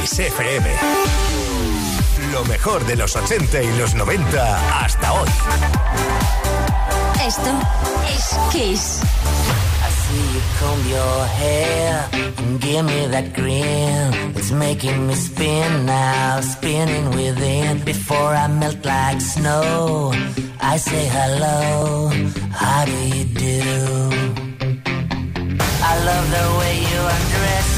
Kiss FM. Lo mejor de los 80 y los 90 hasta hoy. Esto es Kiss. I see you comb your hair and give me that grin. It's making me spin now, spinning within. Before I melt like snow, I say hello. How do you do? I love the way you undress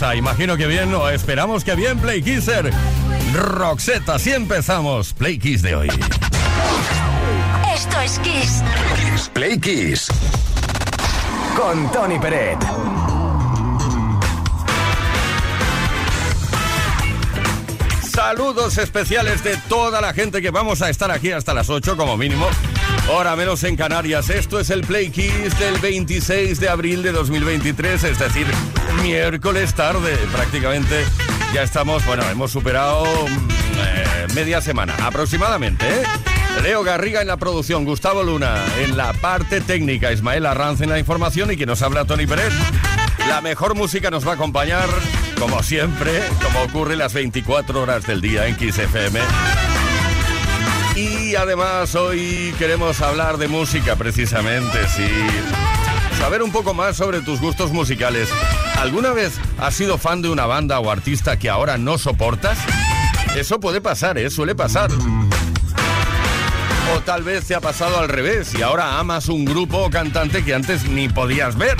Imagino que bien o esperamos que bien, Play Kisser. Roxette, así empezamos Play Kiss de hoy. Esto es Kiss. Play Kiss. Con Tony Peret. Saludos especiales de toda la gente que vamos a estar aquí hasta las 8 como mínimo. Hora menos en Canarias. Esto es el Play Kiss del 26 de abril de 2023, es decir, miércoles tarde prácticamente. Ya estamos, bueno, hemos superado mm, eh, media semana aproximadamente. ¿eh? Leo Garriga en la producción, Gustavo Luna en la parte técnica, Ismael Arranz en la información y quien nos habla Tony Pérez. La mejor música nos va a acompañar, como siempre, como ocurre las 24 horas del día en Kiss FM. Y además hoy queremos hablar de música precisamente, sí. Saber un poco más sobre tus gustos musicales. ¿Alguna vez has sido fan de una banda o artista que ahora no soportas? Eso puede pasar, ¿eh? Suele pasar. O tal vez te ha pasado al revés y ahora amas un grupo o cantante que antes ni podías ver.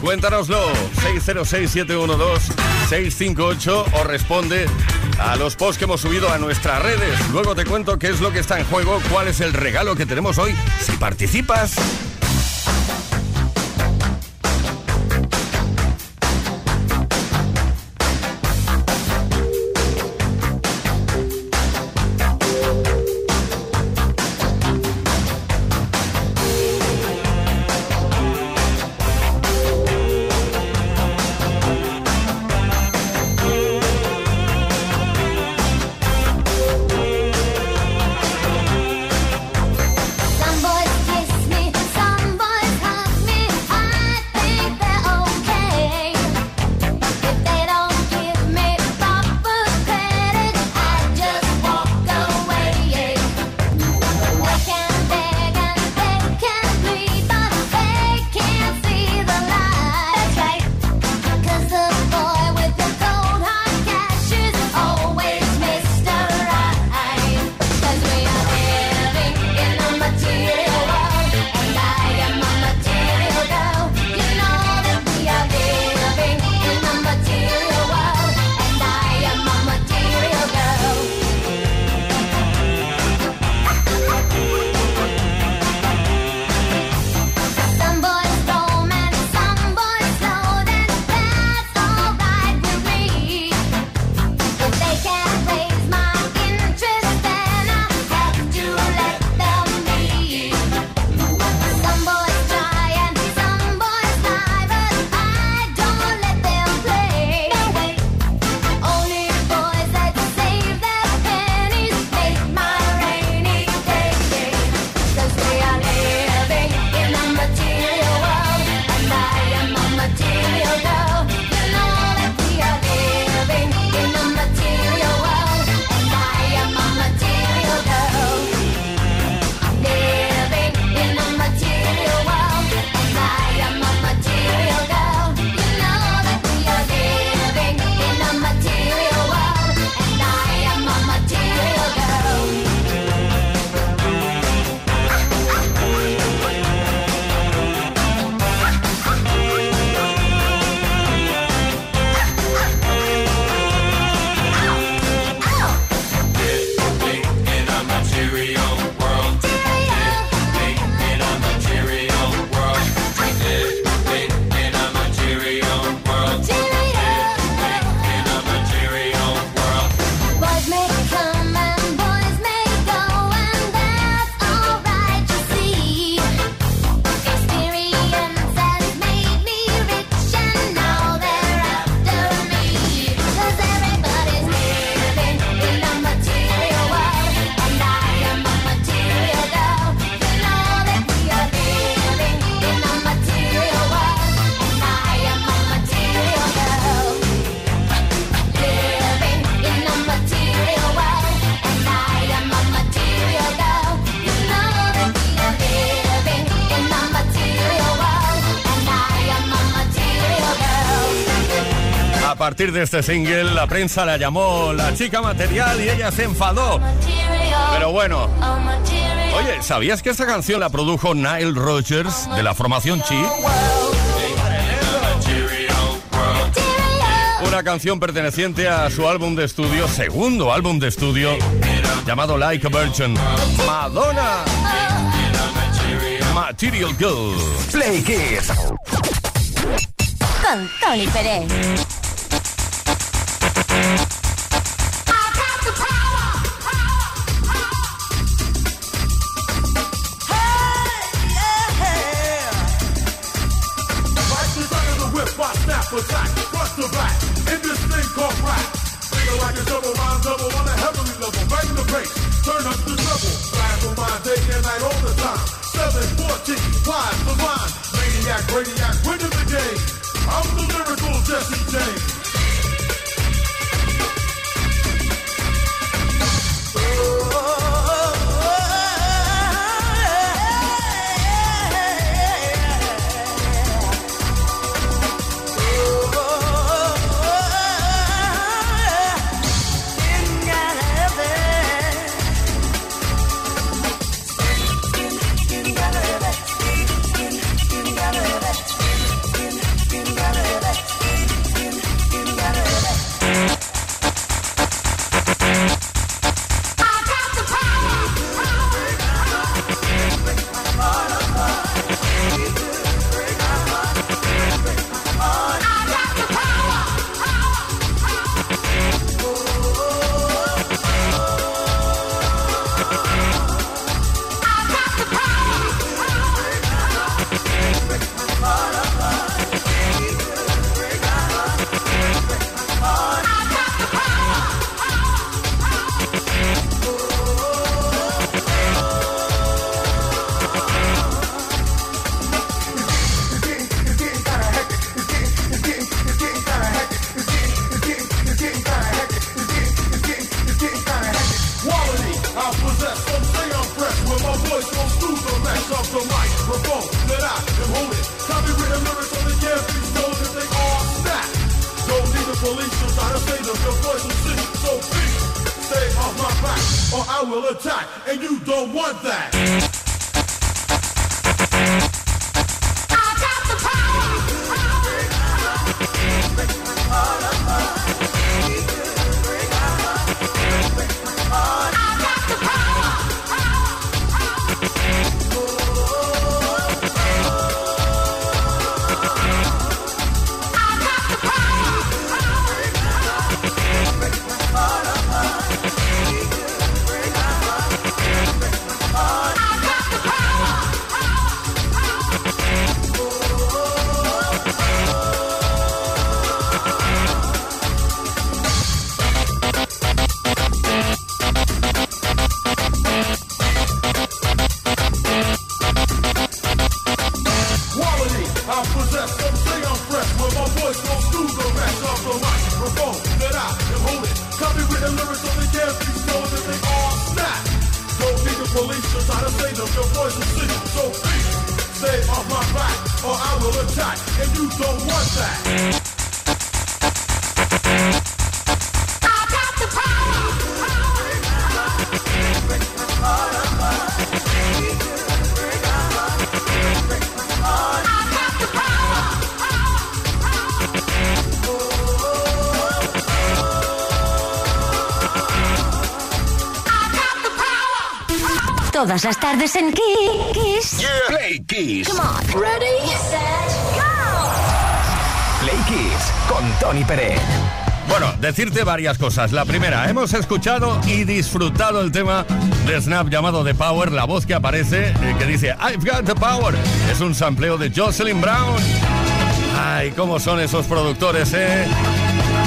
Cuéntanoslo, 606-712-658 o responde a los posts que hemos subido a nuestras redes. Luego te cuento qué es lo que está en juego, cuál es el regalo que tenemos hoy si participas. Partir de este single, la prensa la llamó la chica material y ella se enfadó. Pero bueno. Oye, ¿sabías que esta canción la produjo Nile Rogers de la formación Chi? Una canción perteneciente a su álbum de estudio, segundo álbum de estudio, llamado Like a Virgin. Madonna. Material Girl. Play Kiss. Con Tony Pérez. Turn up the. Flash on my day and night all the time. 714, wise the line. Maniac, radiac, winning the game. I'm the lyrical Jesse James. your voice and. So be stay off my back or I will attack. And you don't want that. Todas las tardes en Kiss. Play Kiss. Come on. Ready, set, go. Play Kiss con Tony Pérez. Bueno, decirte varias cosas. La primera, hemos escuchado y disfrutado el tema de Snap llamado The Power, la voz que aparece, eh, que dice I've got the power. Es un sampleo de Jocelyn Brown. Ay, cómo son esos productores, ¿eh?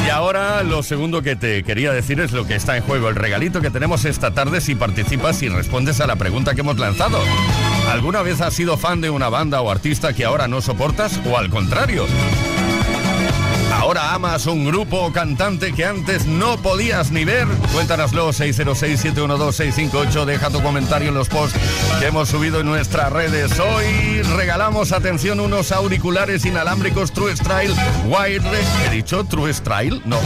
Y ahora lo segundo que te quería decir es lo que está en juego, el regalito que tenemos esta tarde si participas y respondes a la pregunta que hemos lanzado. ¿Alguna vez has sido fan de una banda o artista que ahora no soportas o al contrario? ahora amas un grupo cantante que antes no podías ni ver? Cuéntanoslo 606-712-658. Deja tu comentario en los posts que hemos subido en nuestras redes. Hoy regalamos, atención, unos auriculares inalámbricos True Style Wireless. ¿He dicho True Style? No.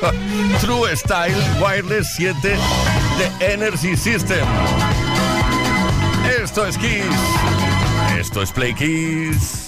True Style Wireless 7 de Energy System. Esto es Kiss. Esto es Play Kiss.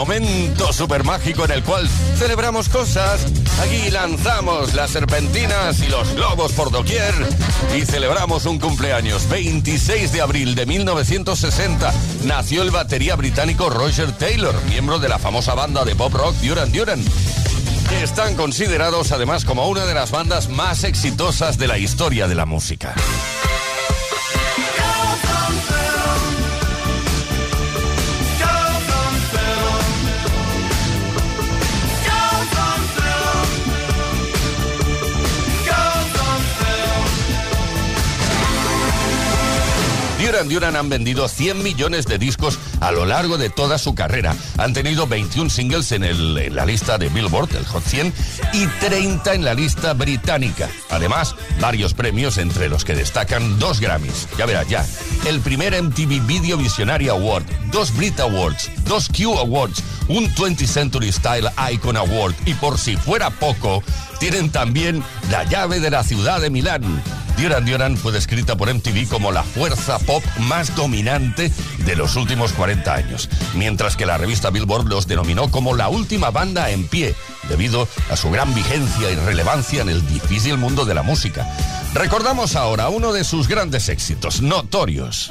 Momento súper mágico en el cual celebramos cosas. Aquí lanzamos las serpentinas y los globos por doquier y celebramos un cumpleaños. 26 de abril de 1960 nació el batería británico Roger Taylor, miembro de la famosa banda de pop rock Duran Duran. que Están considerados además como una de las bandas más exitosas de la historia de la música. Duran Duran han vendido 100 millones de discos a lo largo de toda su carrera. Han tenido 21 singles en, el- en la lista de Billboard, el Hot 100, y 30 en la lista británica. Además, varios premios entre los que destacan dos Grammys. Ya verás, ya. El primer MTV Video Visionary Award, dos Brit Awards, dos Q Awards, un 20th Century Style Icon Award y por si fuera poco, tienen también la llave de la ciudad de Milán. Duran Duran fue descrita por MTV como la fuerza pop más dominante de los últimos 40 años, mientras que la revista Billboard los denominó como la última banda en pie, debido a su gran vigencia y relevancia en el difícil mundo de la música. Recordamos ahora uno de sus grandes éxitos, Notorios.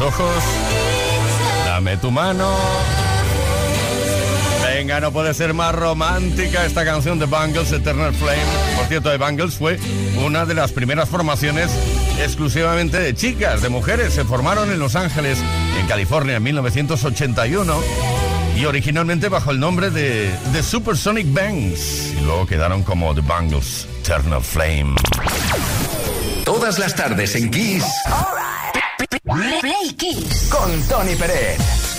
Tus ojos, dame tu mano. Venga, no puede ser más romántica esta canción de Bangles, Eternal Flame. Por cierto, The Bangles fue una de las primeras formaciones exclusivamente de chicas, de mujeres. Se formaron en Los Ángeles, en California, en 1981 y originalmente bajo el nombre de The Supersonic Bangs. Y luego quedaron como The Bangles, Eternal Flame. Todas las tardes en Kiss. Play Kiss. Con Tony Pérez.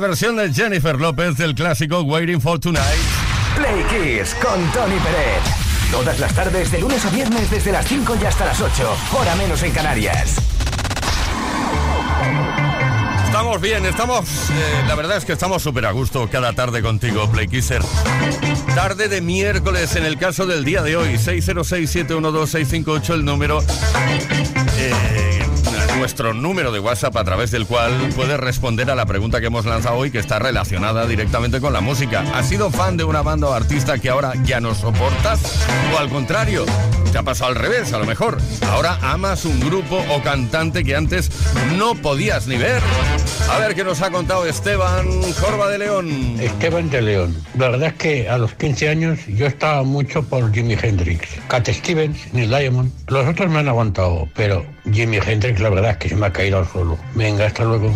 Versión de Jennifer López del clásico Waiting for Tonight. Play Kiss con Tony Pérez. Todas las tardes, de lunes a viernes, desde las 5 y hasta las 8. Hora menos en Canarias. Estamos bien, estamos. eh, la verdad es que estamos súper a gusto cada tarde contigo, Play Kisser. Tarde de miércoles, en el caso del día de hoy, 606-712-658, el número. eh, nuestro número de WhatsApp a través del cual puedes responder a la pregunta que hemos lanzado hoy, que está relacionada directamente con la música. ¿Has sido fan de una banda o artista que ahora ya no soportas? ¿O al contrario, te ha pasado al revés, a lo mejor. Ahora amas un grupo o cantante que antes no podías ni ver. A ver qué nos ha contado Esteban Corva de León. Esteban de León. La verdad es que a los 15 años yo estaba mucho por Jimi Hendrix. Cat Stevens, Neil Diamond. Los otros me han aguantado, pero Jimi Hendrix la verdad es que se me ha caído al suelo. Venga, hasta luego.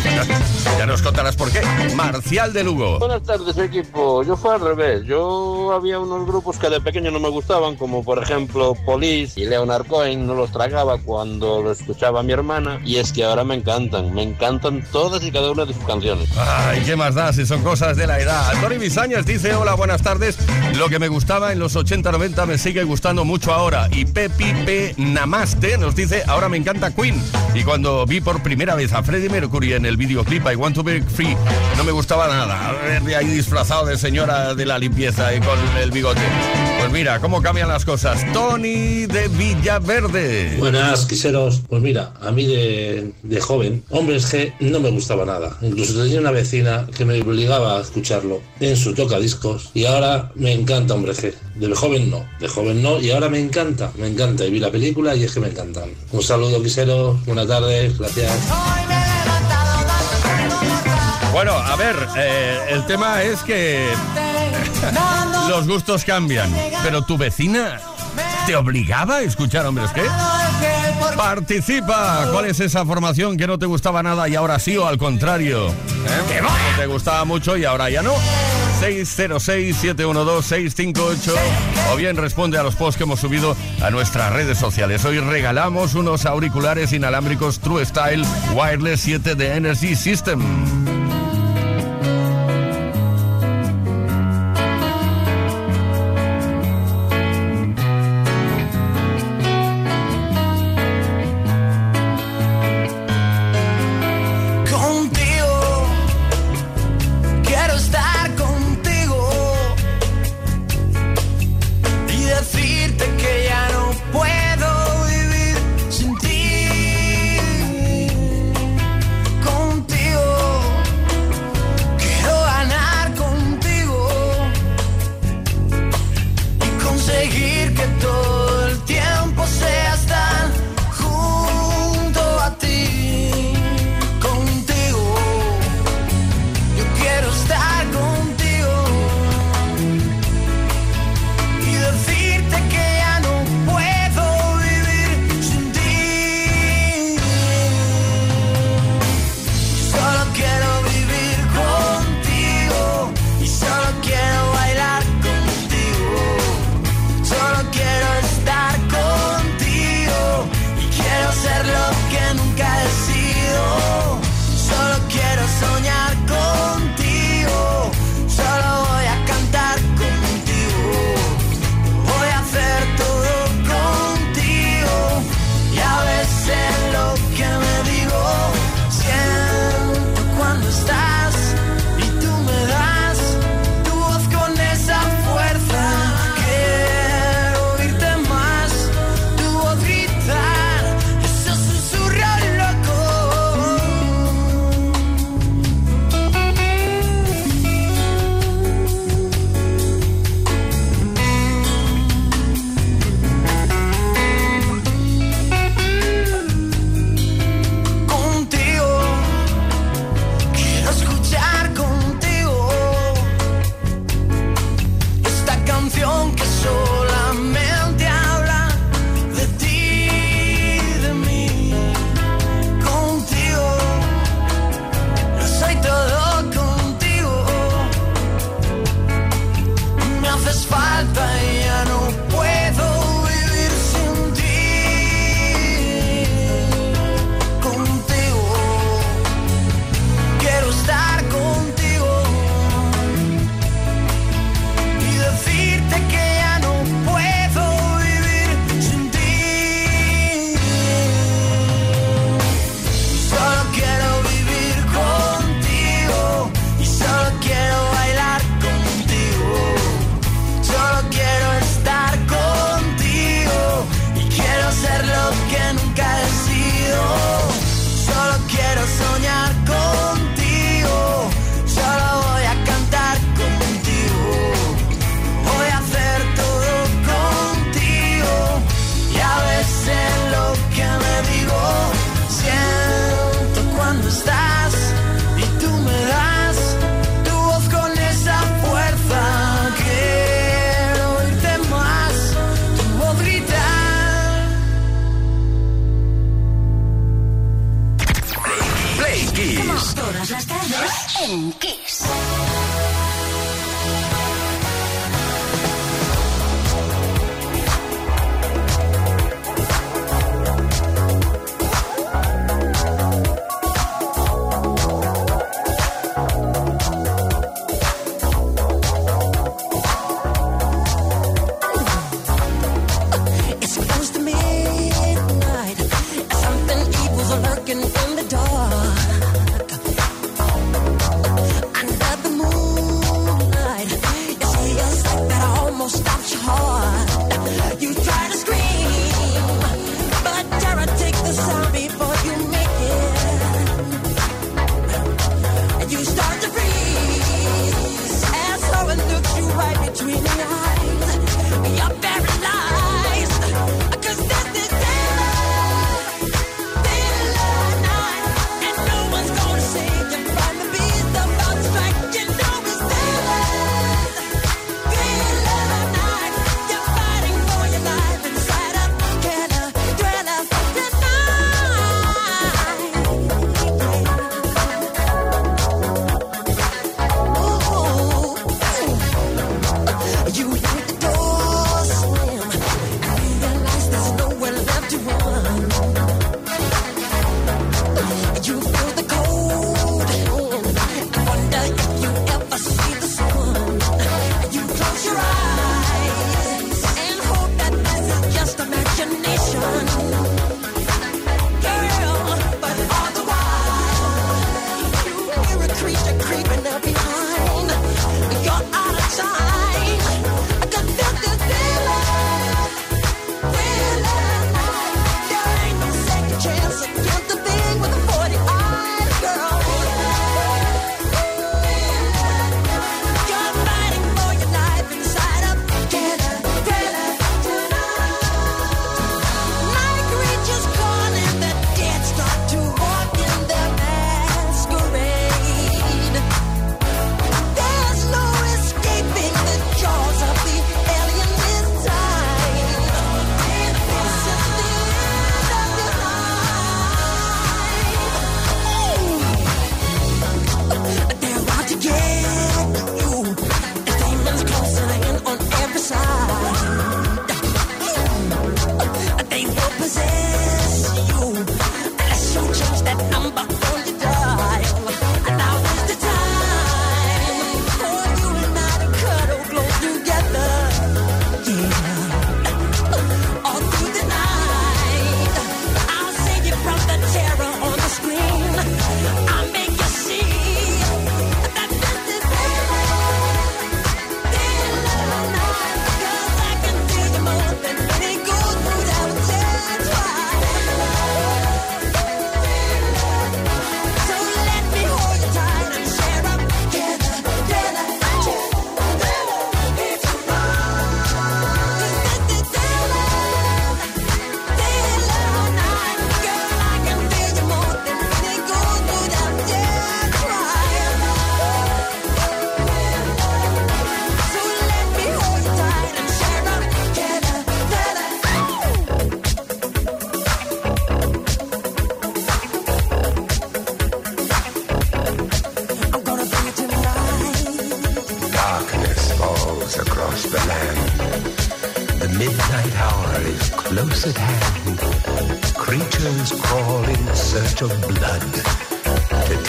ya nos contarás por qué. Marcial de Lugo. Buenas tardes, equipo. Yo fue al revés. Yo había unos grupos que de pequeño no me gustaban, como por ejemplo Police y Leonard Cohen. No los tragaba cuando lo escuchaba mi hermana. Y es que ahora me encantan. Me encantan todas y cada una de sus canciones. Ay, ¿qué más da si son cosas de la edad? Tony Bisañas dice, hola, buenas tardes. Lo que me gustaba en los 80-90 me sigue gustando mucho ahora. Y Pepi P. Namaste nos dice, ahora me encanta Queen. Y cuando vi por primera vez a Freddie Mercury en el videoclip I Want to Be Free, no me gustaba nada. Verle ahí disfrazado de señora de la limpieza y con el bigote. Pues mira, cómo cambian las cosas. Tony de Villaverde. Buenas, quiseros. Pues mira, a mí de, de joven, Hombres G no me gustaba nada. Incluso tenía una vecina que me obligaba a escucharlo en su tocadiscos y ahora me encanta Hombres G. De joven no, de joven no y ahora me encanta, me encanta. Y vi la película y es que me encantan. Un saludo, quiseros. Buenas tardes, gracias. Bueno, a ver, eh, el tema es que los gustos cambian, pero tu vecina te obligaba a escuchar hombres qué? Participa. ¿Cuál es esa formación que no te gustaba nada y ahora sí o al contrario? ¿Eh? No te gustaba mucho y ahora ya no. 606-712-658 o bien responde a los posts que hemos subido a nuestras redes sociales. Hoy regalamos unos auriculares inalámbricos True Style Wireless 7 de Energy System.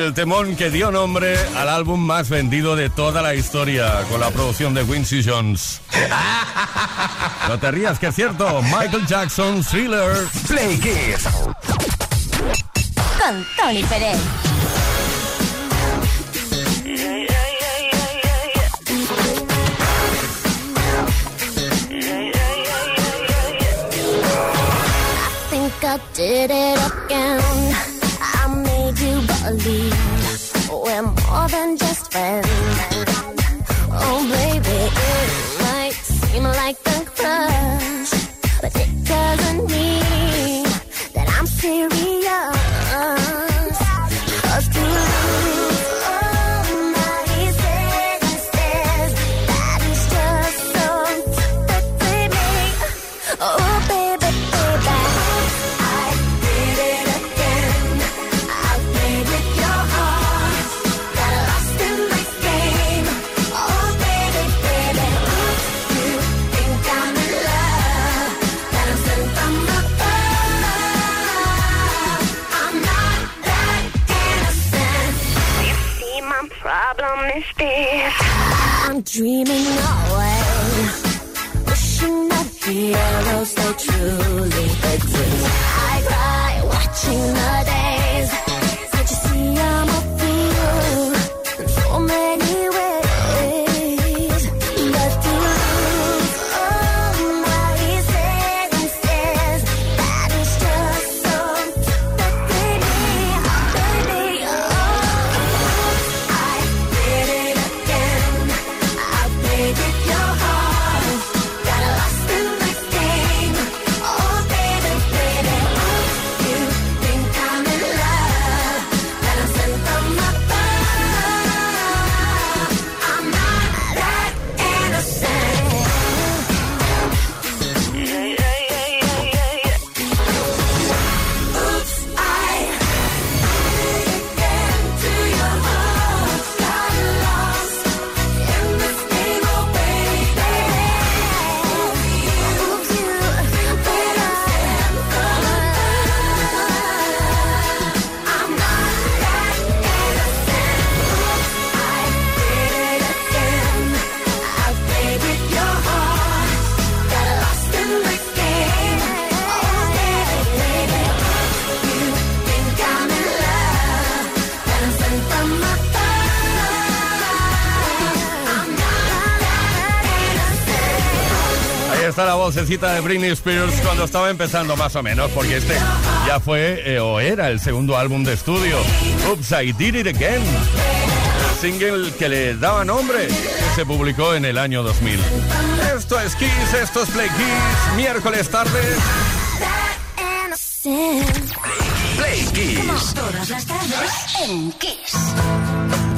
el temón que dio nombre al álbum más vendido de toda la historia con la producción de Quincy Jones. No te rías, que es cierto. Michael Jackson, Thriller. Play Kids. Con Tony Pérez. friend. Oh, baby, it might seem like. I'm dreaming away. Ahí está la vocecita de Britney Spears cuando estaba empezando más o menos, porque este ya fue eh, o era el segundo álbum de estudio, Oops, I Did It Again, el single que le daba nombre, se publicó en el año 2000. Esto es Kiss, esto es Play Kiss, miércoles tarde. Kiss. Todas las tardes en Kiss.